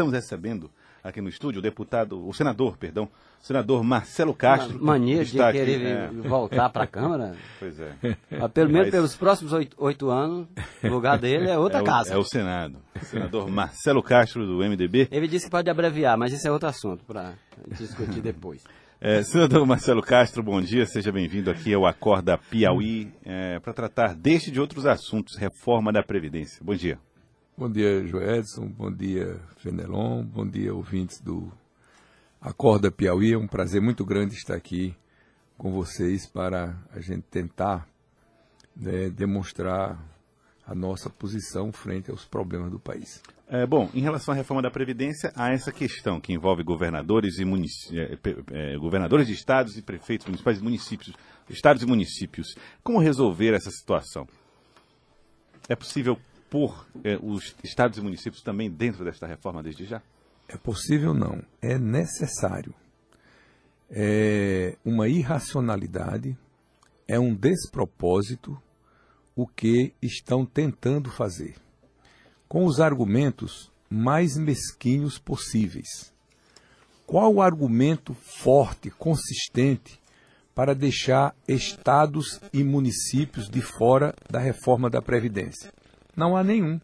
estamos recebendo aqui no estúdio o deputado, o senador, perdão, o senador Marcelo Castro. Uma mania de querer é... voltar para a Câmara. Pois é. Mas pelo menos Mas... pelos próximos oito, anos, o lugar dele é outra é o, casa. É o Senado. O senador Marcelo Castro, do MDB. Ele disse que pode abreviar, mas isso é outro assunto para discutir depois. É, senador Marcelo Castro, bom dia, seja bem-vindo aqui ao Acorda Piauí é, para tratar deste e de outros assuntos, reforma da Previdência. Bom dia. Bom dia, Joedson, bom dia, Fenelon, bom dia, ouvintes do Acorda Piauí. É um prazer muito grande estar aqui com vocês para a gente tentar né, demonstrar a nossa posição frente aos problemas do país. É, bom, em relação à reforma da Previdência, há essa questão que envolve governadores e é, é, governadores de estados e prefeitos municipais e municípios, estados e municípios. Como resolver essa situação? É possível pôr é, os estados e municípios também dentro desta reforma desde já? É possível não, é necessário. É uma irracionalidade, é um despropósito o que estão tentando fazer com os argumentos mais mesquinhos possíveis. Qual o argumento forte, consistente, para deixar estados e municípios de fora da reforma da Previdência? Não há nenhum.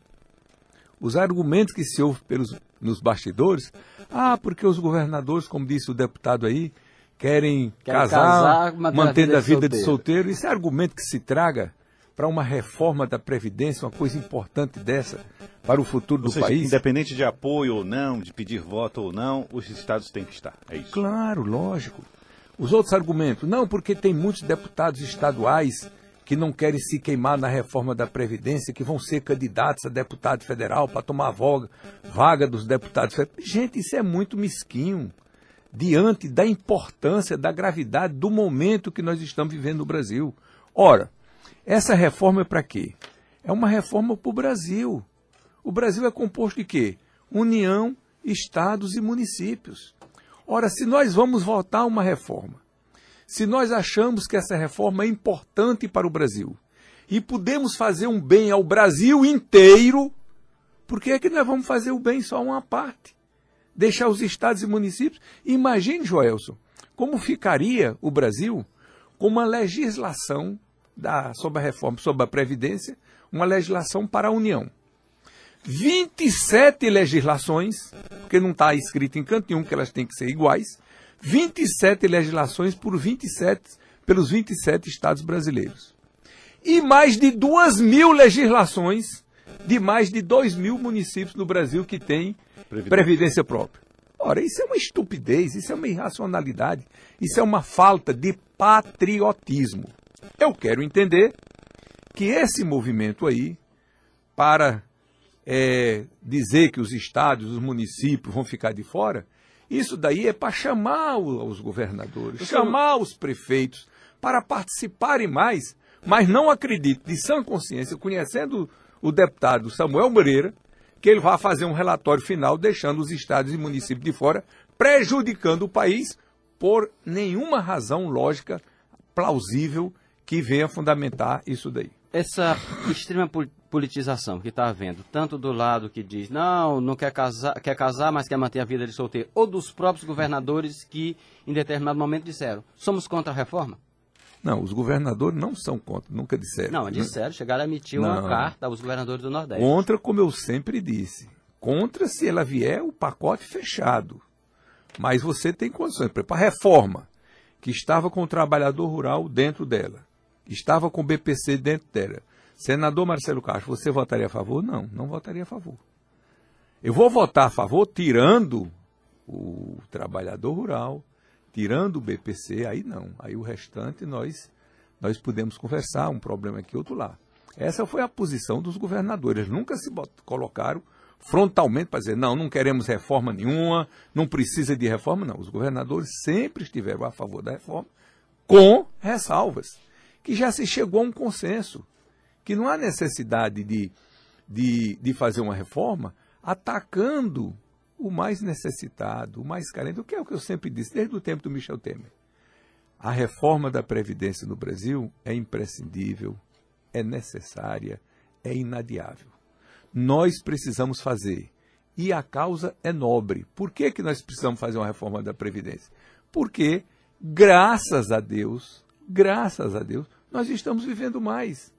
Os argumentos que se ouvem pelos, nos bastidores, ah, porque os governadores, como disse o deputado aí, querem Quer casar, casar mantendo a vida, de, solteiro. de solteiro. Isso é argumento que se traga para uma reforma da Previdência, uma coisa importante dessa para o futuro do seja, país. Independente de apoio ou não, de pedir voto ou não, os estados têm que estar. É isso. Claro, lógico. Os outros argumentos, não, porque tem muitos deputados estaduais que não querem se queimar na reforma da Previdência, que vão ser candidatos a deputado federal para tomar vaga, vaga dos deputados. Gente, isso é muito mesquinho diante da importância, da gravidade do momento que nós estamos vivendo no Brasil. Ora, essa reforma é para quê? É uma reforma para o Brasil. O Brasil é composto de quê? União, estados e municípios. Ora, se nós vamos votar uma reforma, se nós achamos que essa reforma é importante para o Brasil e podemos fazer um bem ao Brasil inteiro, por que é que nós vamos fazer o bem só a uma parte? Deixar os estados e municípios? Imagine, Joelson, como ficaria o Brasil com uma legislação da, sobre a reforma, sobre a Previdência, uma legislação para a União. 27 legislações, porque não está escrito em canto nenhum que elas têm que ser iguais, 27 legislações por 27, pelos 27 estados brasileiros. E mais de 2 mil legislações de mais de 2 mil municípios no Brasil que têm previdência. previdência própria. Ora, isso é uma estupidez, isso é uma irracionalidade, isso é uma falta de patriotismo. Eu quero entender que esse movimento aí, para é, dizer que os estados, os municípios vão ficar de fora, isso daí é para chamar os governadores, chamar os prefeitos para participarem mais, mas não acredito, de sã consciência, conhecendo o deputado Samuel Moreira, que ele vai fazer um relatório final deixando os estados e municípios de fora, prejudicando o país por nenhuma razão lógica plausível que venha fundamentar isso daí. Essa extrema politização que está havendo, tanto do lado que diz não, não quer casar, quer casar, mas quer manter a vida de solteiro, ou dos próprios governadores que, em determinado momento, disseram: somos contra a reforma? Não, os governadores não são contra, nunca disseram. Não, disseram, chegaram a emitir não. uma carta aos governadores do Nordeste. Contra, como eu sempre disse. Contra se ela vier o pacote fechado. Mas você tem condições. Para a reforma, que estava com o trabalhador rural dentro dela estava com o BPC dentro dela. Senador Marcelo Castro, você votaria a favor? Não, não votaria a favor. Eu vou votar a favor tirando o trabalhador rural, tirando o BPC, aí não. Aí o restante nós nós podemos conversar, um problema aqui, outro lá. Essa foi a posição dos governadores. Eles nunca se colocaram frontalmente para dizer, não, não queremos reforma nenhuma, não precisa de reforma, não. Os governadores sempre estiveram a favor da reforma, com ressalvas que já se chegou a um consenso, que não há necessidade de, de, de fazer uma reforma atacando o mais necessitado, o mais carente, o que é o que eu sempre disse desde o tempo do Michel Temer. A reforma da Previdência no Brasil é imprescindível, é necessária, é inadiável. Nós precisamos fazer e a causa é nobre. Por que, que nós precisamos fazer uma reforma da Previdência? Porque, graças a Deus, graças a Deus, nós estamos vivendo mais.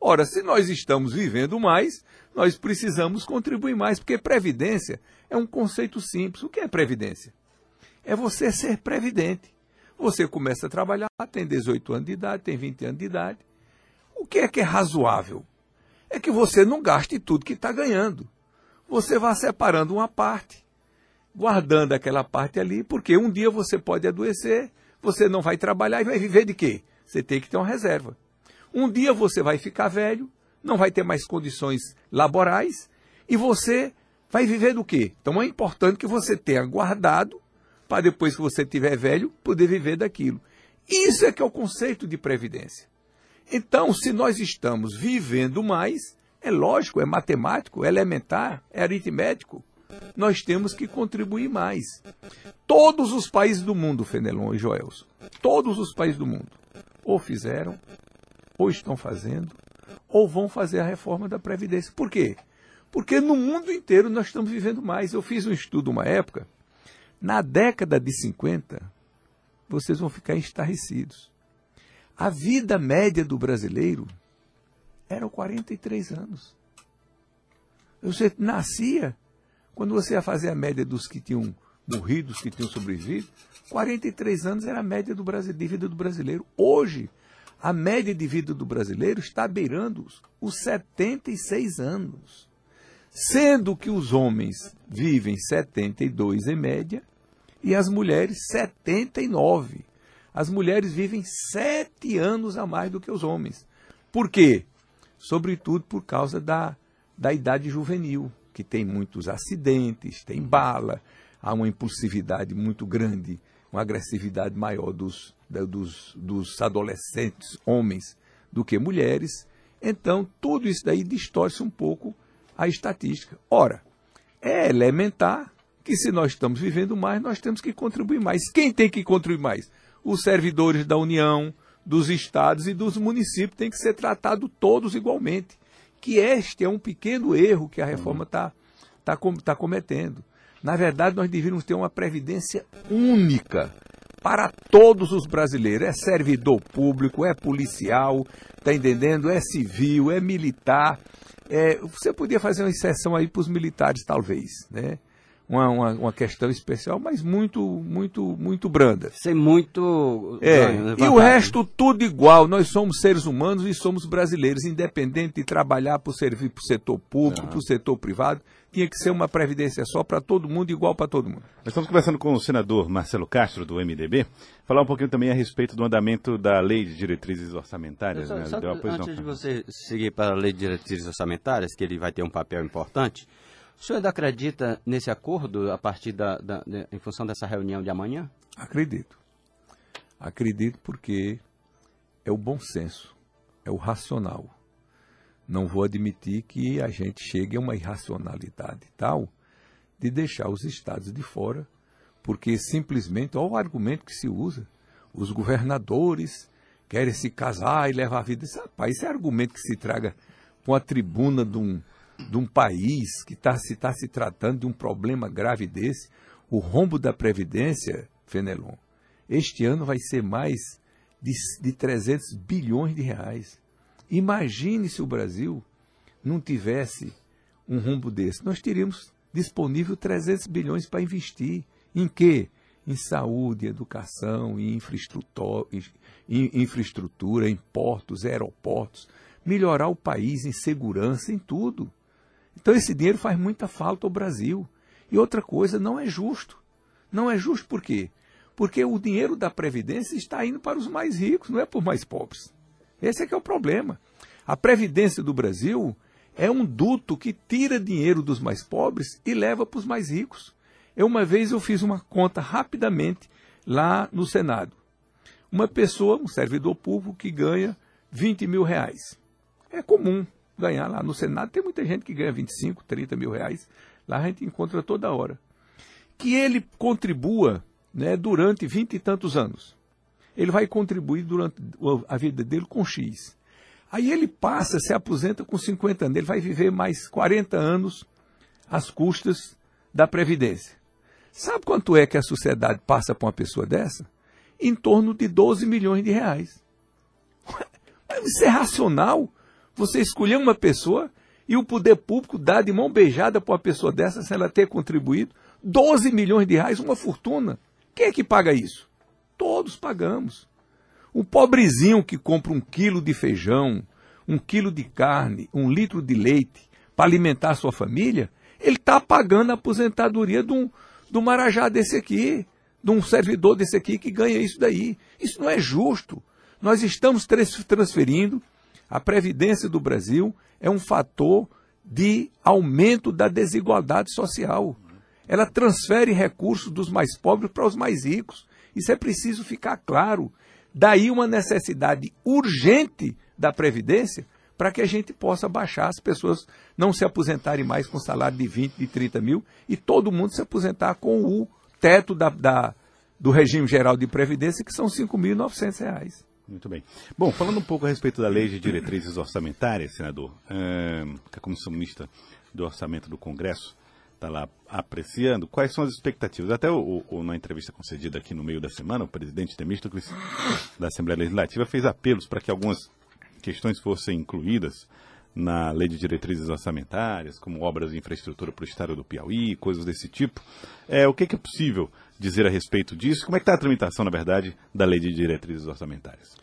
Ora, se nós estamos vivendo mais, nós precisamos contribuir mais, porque previdência é um conceito simples. O que é previdência? É você ser previdente. Você começa a trabalhar, tem 18 anos de idade, tem 20 anos de idade. O que é que é razoável? É que você não gaste tudo que está ganhando. Você vá separando uma parte, guardando aquela parte ali, porque um dia você pode adoecer, você não vai trabalhar e vai viver de quê? Você tem que ter uma reserva. Um dia você vai ficar velho, não vai ter mais condições laborais e você vai viver do quê? Então é importante que você tenha guardado para depois que você tiver velho poder viver daquilo. Isso é que é o conceito de previdência. Então, se nós estamos vivendo mais, é lógico, é matemático, é elementar, é aritmético, nós temos que contribuir mais. Todos os países do mundo, Fenelon e Joelson, todos os países do mundo, ou fizeram, ou estão fazendo, ou vão fazer a reforma da Previdência. Por quê? Porque no mundo inteiro nós estamos vivendo mais. Eu fiz um estudo uma época, na década de 50, vocês vão ficar estarrecidos. A vida média do brasileiro era 43 anos. Você nascia, quando você ia fazer a média dos que tinham morrido, dos que tinham sobrevivido, 43 anos era a média do Brasil, de vida do brasileiro. Hoje, a média de vida do brasileiro está beirando os 76 anos. Sendo que os homens vivem 72 em média e as mulheres 79. As mulheres vivem sete anos a mais do que os homens. Por quê? Sobretudo por causa da, da idade juvenil, que tem muitos acidentes, tem bala, há uma impulsividade muito grande, uma agressividade maior dos, dos, dos adolescentes homens do que mulheres. Então, tudo isso daí distorce um pouco a estatística. Ora, é elementar que se nós estamos vivendo mais, nós temos que contribuir mais. Quem tem que contribuir mais? Os servidores da União, dos estados e dos municípios têm que ser tratados todos igualmente. Que este é um pequeno erro que a reforma está tá, tá cometendo. Na verdade, nós deveríamos ter uma previdência única para todos os brasileiros. É servidor público, é policial, tá entendendo? É civil, é militar. É, você podia fazer uma exceção aí para os militares, talvez, né? Uma, uma, uma, questão especial, mas muito, muito, muito branda. Sem muito. É, e o resto tudo igual. Nós somos seres humanos e somos brasileiros, independente de trabalhar para servir para o setor público, para o setor privado tinha que ser uma previdência só para todo mundo, igual para todo mundo. Nós estamos conversando com o senador Marcelo Castro, do MDB, falar um pouquinho também a respeito do andamento da Lei de Diretrizes Orçamentárias. Só, né? só, antes não. de você seguir para a Lei de Diretrizes Orçamentárias, que ele vai ter um papel importante, o senhor ainda acredita nesse acordo a partir da, da, da em função dessa reunião de amanhã? Acredito. Acredito porque é o bom senso, é o racional não vou admitir que a gente chegue a uma irracionalidade tal de deixar os estados de fora, porque simplesmente, olha o argumento que se usa, os governadores querem se casar e levar a vida. Esse, rapaz, esse argumento que se traga com a tribuna de um, de um país que está se, tá se tratando de um problema grave desse. O rombo da Previdência, Fenelon, este ano vai ser mais de, de 300 bilhões de reais. Imagine se o Brasil não tivesse um rumbo desse. Nós teríamos disponível 300 bilhões para investir. Em quê? Em saúde, educação, em em, infraestrutura, em portos, aeroportos. Melhorar o país em segurança, em tudo. Então esse dinheiro faz muita falta ao Brasil. E outra coisa, não é justo. Não é justo por quê? Porque o dinheiro da Previdência está indo para os mais ricos, não é para os mais pobres. Esse é que é o problema. A Previdência do Brasil é um duto que tira dinheiro dos mais pobres e leva para os mais ricos. Eu, uma vez eu fiz uma conta rapidamente lá no Senado. Uma pessoa, um servidor público, que ganha 20 mil reais. É comum ganhar lá no Senado. Tem muita gente que ganha 25, 30 mil reais. Lá a gente encontra toda hora. Que ele contribua né, durante 20 e tantos anos ele vai contribuir durante a vida dele com X. Aí ele passa, se aposenta com 50 anos, ele vai viver mais 40 anos às custas da Previdência. Sabe quanto é que a sociedade passa para uma pessoa dessa? Em torno de 12 milhões de reais. Isso é racional? Você escolher uma pessoa e o poder público dar de mão beijada para uma pessoa dessa sem ela ter contribuído 12 milhões de reais, uma fortuna. Quem é que paga isso? Todos pagamos. O pobrezinho que compra um quilo de feijão, um quilo de carne, um litro de leite para alimentar sua família, ele está pagando a aposentadoria de um, um marajá desse aqui, de um servidor desse aqui que ganha isso daí. Isso não é justo. Nós estamos transferindo a Previdência do Brasil é um fator de aumento da desigualdade social. Ela transfere recursos dos mais pobres para os mais ricos. Isso é preciso ficar claro. Daí uma necessidade urgente da Previdência para que a gente possa baixar as pessoas não se aposentarem mais com salário de 20, de 30 mil e todo mundo se aposentar com o teto da, da do regime geral de Previdência, que são R$ 5.900. Muito bem. Bom, falando um pouco a respeito da lei de diretrizes orçamentárias, senador, que a Comissão Mista do Orçamento do Congresso está lá apreciando, quais são as expectativas? Até o, o, na entrevista concedida aqui no meio da semana, o presidente Temístocles da Assembleia Legislativa fez apelos para que algumas questões fossem incluídas na lei de diretrizes orçamentárias, como obras de infraestrutura para o estado do Piauí, coisas desse tipo. É, o que, que é possível dizer a respeito disso? Como é que está a tramitação, na verdade, da lei de diretrizes orçamentárias?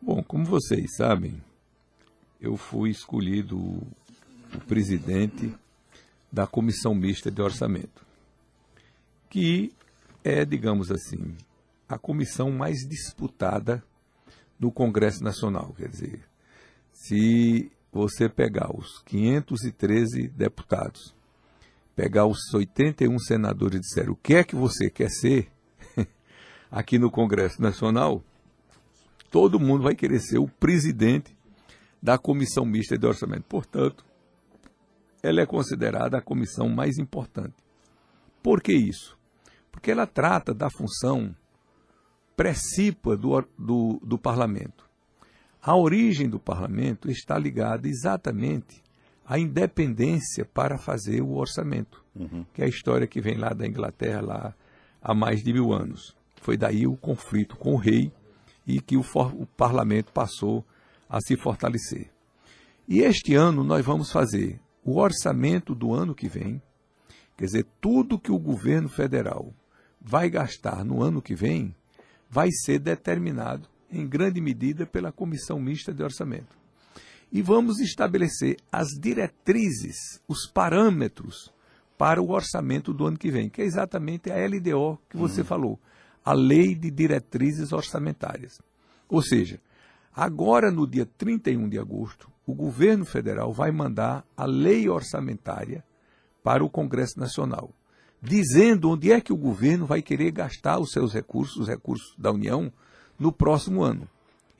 Bom, como vocês sabem, eu fui escolhido o presidente da Comissão Mista de Orçamento, que é, digamos assim, a comissão mais disputada no Congresso Nacional. Quer dizer, se você pegar os 513 deputados, pegar os 81 senadores e disser o que é que você quer ser aqui no Congresso Nacional, todo mundo vai querer ser o presidente da Comissão Mista de Orçamento. Portanto, ela é considerada a comissão mais importante. Por que isso? Porque ela trata da função precípua do, do, do parlamento. A origem do parlamento está ligada exatamente à independência para fazer o orçamento, uhum. que é a história que vem lá da Inglaterra lá há mais de mil anos. Foi daí o conflito com o rei e que o, o parlamento passou a se fortalecer. E este ano nós vamos fazer o orçamento do ano que vem, quer dizer, tudo que o governo federal vai gastar no ano que vem vai ser determinado em grande medida pela Comissão Mista de Orçamento. E vamos estabelecer as diretrizes, os parâmetros para o orçamento do ano que vem, que é exatamente a LDO que você uhum. falou, a Lei de Diretrizes Orçamentárias. Ou seja, agora no dia 31 de agosto, o governo federal vai mandar a lei orçamentária para o Congresso Nacional, dizendo onde é que o governo vai querer gastar os seus recursos, os recursos da União, no próximo ano.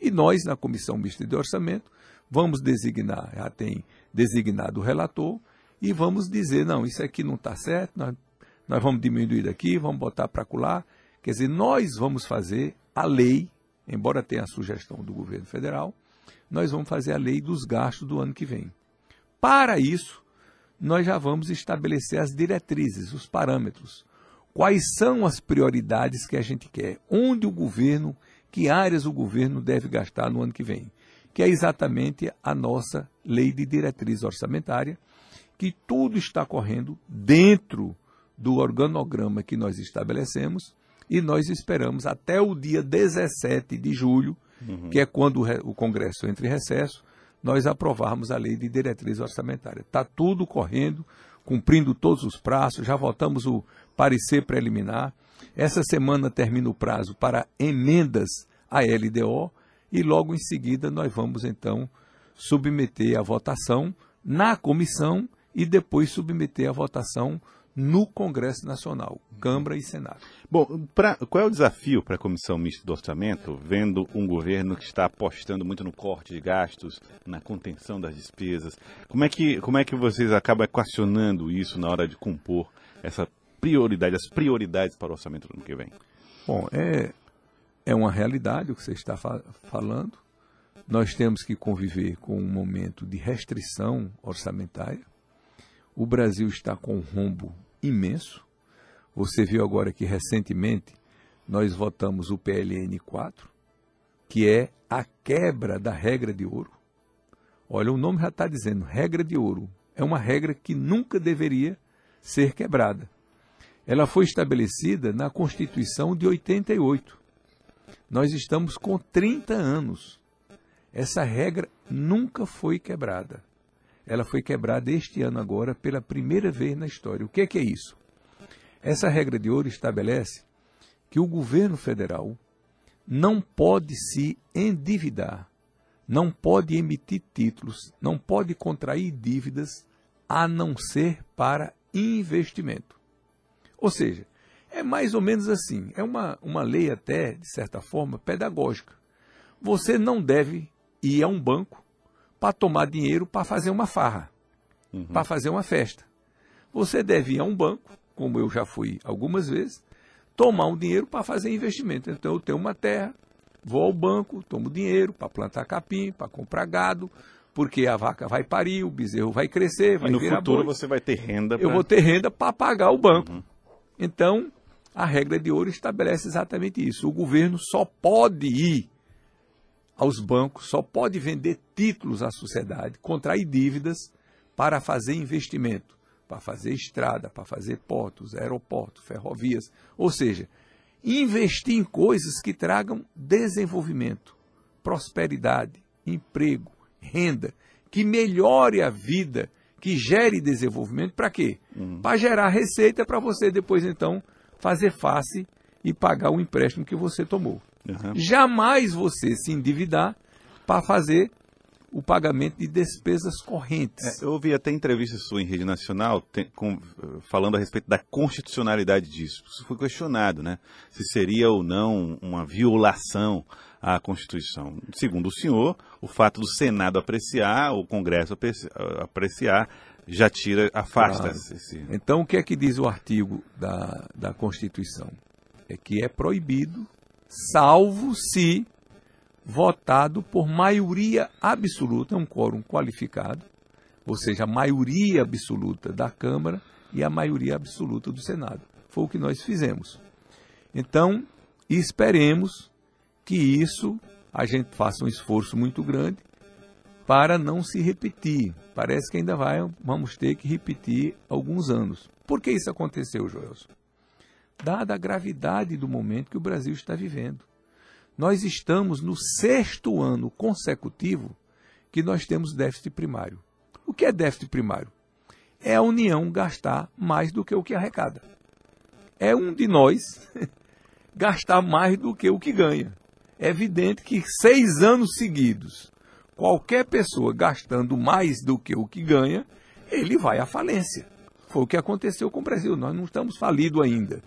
E nós, na Comissão Mista de Orçamento, vamos designar, já tem designado o relator, e vamos dizer, não, isso aqui não está certo, nós, nós vamos diminuir daqui, vamos botar para colar. Quer dizer, nós vamos fazer a lei, embora tenha a sugestão do governo federal, nós vamos fazer a lei dos gastos do ano que vem. Para isso, nós já vamos estabelecer as diretrizes, os parâmetros. Quais são as prioridades que a gente quer? Onde o governo que áreas o governo deve gastar no ano que vem, que é exatamente a nossa lei de diretriz orçamentária, que tudo está correndo dentro do organograma que nós estabelecemos e nós esperamos até o dia 17 de julho, uhum. que é quando o Congresso entra em recesso, nós aprovarmos a lei de diretriz orçamentária. Está tudo correndo, cumprindo todos os prazos, já votamos o parecer preliminar. Essa semana termina o prazo para emendas à LDO e logo em seguida nós vamos então submeter a votação na comissão e depois submeter a votação no Congresso Nacional, Câmara e Senado. Bom, pra, qual é o desafio para a Comissão Mista do Orçamento, vendo um governo que está apostando muito no corte de gastos, na contenção das despesas? Como é que, como é que vocês acabam equacionando isso na hora de compor essa prioridade, as prioridades para o orçamento do ano que vem? Bom, é, é uma realidade o que você está fa falando. Nós temos que conviver com um momento de restrição orçamentária. O Brasil está com um rombo imenso. Você viu agora que recentemente nós votamos o PLN 4, que é a quebra da regra de ouro. Olha, o nome já está dizendo, regra de ouro. É uma regra que nunca deveria ser quebrada. Ela foi estabelecida na Constituição de 88. Nós estamos com 30 anos. Essa regra nunca foi quebrada. Ela foi quebrada este ano agora pela primeira vez na história. O que é, que é isso? Essa regra de ouro estabelece que o governo federal não pode se endividar, não pode emitir títulos, não pode contrair dívidas a não ser para investimento. Ou seja, é mais ou menos assim, é uma, uma lei até, de certa forma, pedagógica. Você não deve ir a um banco para tomar dinheiro para fazer uma farra, uhum. para fazer uma festa. Você deve ir a um banco, como eu já fui algumas vezes, tomar um dinheiro para fazer investimento. Então eu tenho uma terra, vou ao banco, tomo dinheiro para plantar capim, para comprar gado, porque a vaca vai parir, o bezerro vai crescer, vai e no futuro você vai ter renda. Pra... Eu vou ter renda para pagar o banco. Uhum. Então, a regra de ouro estabelece exatamente isso. O governo só pode ir aos bancos, só pode vender títulos à sociedade, contrair dívidas para fazer investimento, para fazer estrada, para fazer portos, aeroportos, ferrovias. Ou seja, investir em coisas que tragam desenvolvimento, prosperidade, emprego, renda, que melhore a vida, que gere desenvolvimento, para quê? Uhum. Para gerar receita para você depois então fazer face e pagar o empréstimo que você tomou. Uhum. Jamais você se endividar para fazer o pagamento de despesas correntes. É, eu ouvi até entrevista sua em rede nacional tem, com, falando a respeito da constitucionalidade disso. Isso foi questionado, né? Se seria ou não uma violação à Constituição. Segundo o senhor, o fato do Senado apreciar, o Congresso apreciar, já tira, afasta claro. esse. Então, o que é que diz o artigo da, da Constituição? É que é proibido, salvo se votado por maioria absoluta, um quórum qualificado, ou seja, a maioria absoluta da Câmara e a maioria absoluta do Senado. Foi o que nós fizemos. Então, esperemos que isso a gente faça um esforço muito grande para não se repetir. Parece que ainda vai, vamos ter que repetir alguns anos. Por que isso aconteceu, Joelson? Dada a gravidade do momento que o Brasil está vivendo. Nós estamos no sexto ano consecutivo que nós temos déficit primário. O que é déficit primário? É a União gastar mais do que o que arrecada. É um de nós gastar mais do que o que ganha. É evidente que seis anos seguidos, qualquer pessoa gastando mais do que o que ganha, ele vai à falência. Foi o que aconteceu com o Brasil. Nós não estamos falidos ainda,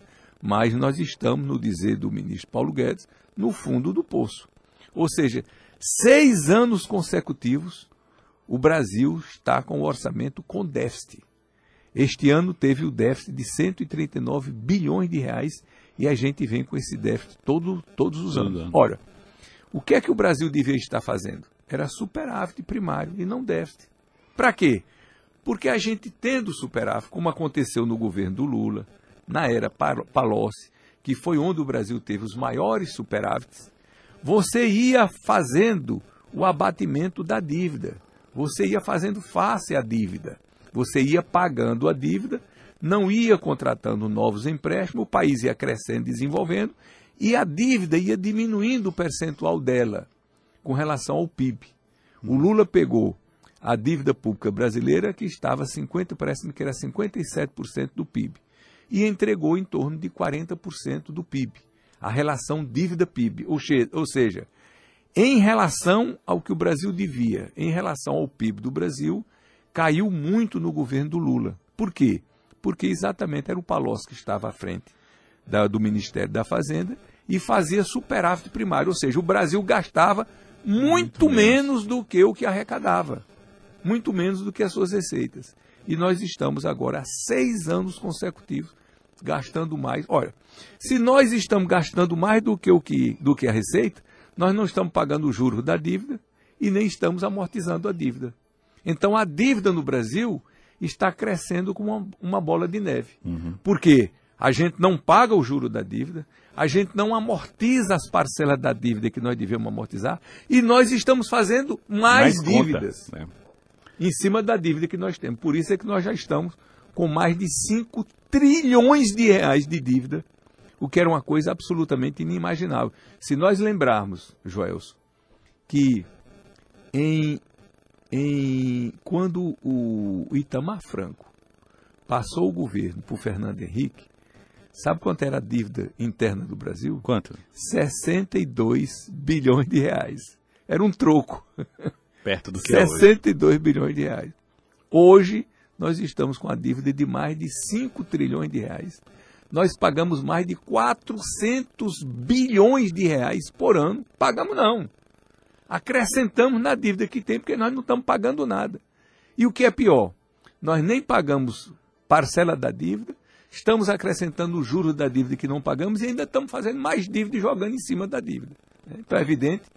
mas nós estamos, no dizer do ministro Paulo Guedes, no fundo do poço. Ou seja, seis anos consecutivos, o Brasil está com o orçamento com déficit. Este ano teve o déficit de 139 bilhões de reais e a gente vem com esse déficit todo, todos os anos. Ora, o que é que o Brasil devia estar fazendo? Era superávit primário e não déficit. Para quê? Porque a gente tendo superávit, como aconteceu no governo do Lula, na era Palocci, que foi onde o Brasil teve os maiores superávites, você ia fazendo o abatimento da dívida. Você ia fazendo face à dívida. Você ia pagando a dívida, não ia contratando novos empréstimos, o país ia crescendo, desenvolvendo, e a dívida ia diminuindo o percentual dela com relação ao PIB. O Lula pegou a dívida pública brasileira, que estava 50, parece que era 57% do PIB e entregou em torno de 40% do PIB, a relação dívida-PIB. Ou seja, em relação ao que o Brasil devia, em relação ao PIB do Brasil, caiu muito no governo do Lula. Por quê? Porque exatamente era o Palocci que estava à frente da, do Ministério da Fazenda e fazia superávit primário, ou seja, o Brasil gastava muito, muito menos do que o que arrecadava, muito menos do que as suas receitas e nós estamos agora há seis anos consecutivos gastando mais. Olha, se nós estamos gastando mais do que, o que, do que a receita, nós não estamos pagando o juros da dívida e nem estamos amortizando a dívida. Então a dívida no Brasil está crescendo como uma, uma bola de neve. Uhum. Por quê? A gente não paga o juro da dívida, a gente não amortiza as parcelas da dívida que nós devemos amortizar e nós estamos fazendo mais, mais dívidas conta, né? Em cima da dívida que nós temos. Por isso é que nós já estamos com mais de 5 trilhões de reais de dívida, o que era uma coisa absolutamente inimaginável. Se nós lembrarmos, Joelson, que em, em, quando o Itamar Franco passou o governo para o Fernando Henrique, sabe quanto era a dívida interna do Brasil? Quanto? 62 bilhões de reais. Era um troco. Perto do que 62 é bilhões de reais. Hoje, nós estamos com a dívida de mais de 5 trilhões de reais. Nós pagamos mais de 400 bilhões de reais por ano. Pagamos não. Acrescentamos na dívida que tem, porque nós não estamos pagando nada. E o que é pior, nós nem pagamos parcela da dívida, estamos acrescentando o juros da dívida que não pagamos e ainda estamos fazendo mais dívida e jogando em cima da dívida. Então é evidente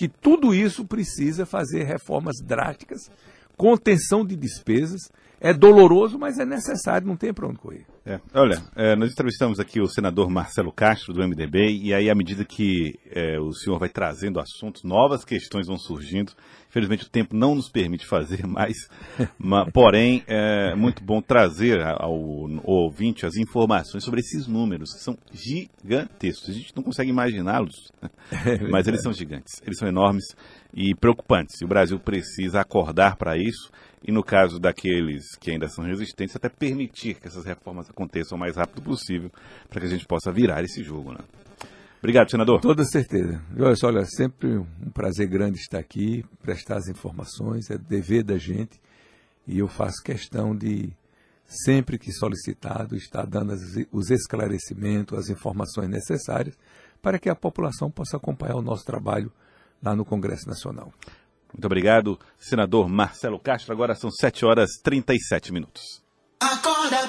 que tudo isso precisa fazer reformas drásticas, contenção de despesas é doloroso, mas é necessário, não tem para onde correr. É. Olha, é, nós entrevistamos aqui o senador Marcelo Castro, do MDB, e aí, à medida que é, o senhor vai trazendo assuntos, novas questões vão surgindo. Infelizmente, o tempo não nos permite fazer mais, mas, porém, é muito bom trazer ao, ao ouvinte as informações sobre esses números, que são gigantescos. A gente não consegue imaginá-los, é mas eles são gigantes, eles são enormes e preocupantes. E o Brasil precisa acordar para isso e no caso daqueles que ainda são resistentes, até permitir que essas reformas aconteçam o mais rápido possível para que a gente possa virar esse jogo. Né? Obrigado, senador. Toda certeza. Olha, olha, sempre um prazer grande estar aqui, prestar as informações, é dever da gente e eu faço questão de, sempre que solicitado, estar dando as, os esclarecimentos, as informações necessárias para que a população possa acompanhar o nosso trabalho lá no Congresso Nacional. Muito obrigado, senador Marcelo Castro. Agora são 7 horas e 37 minutos. Acorda.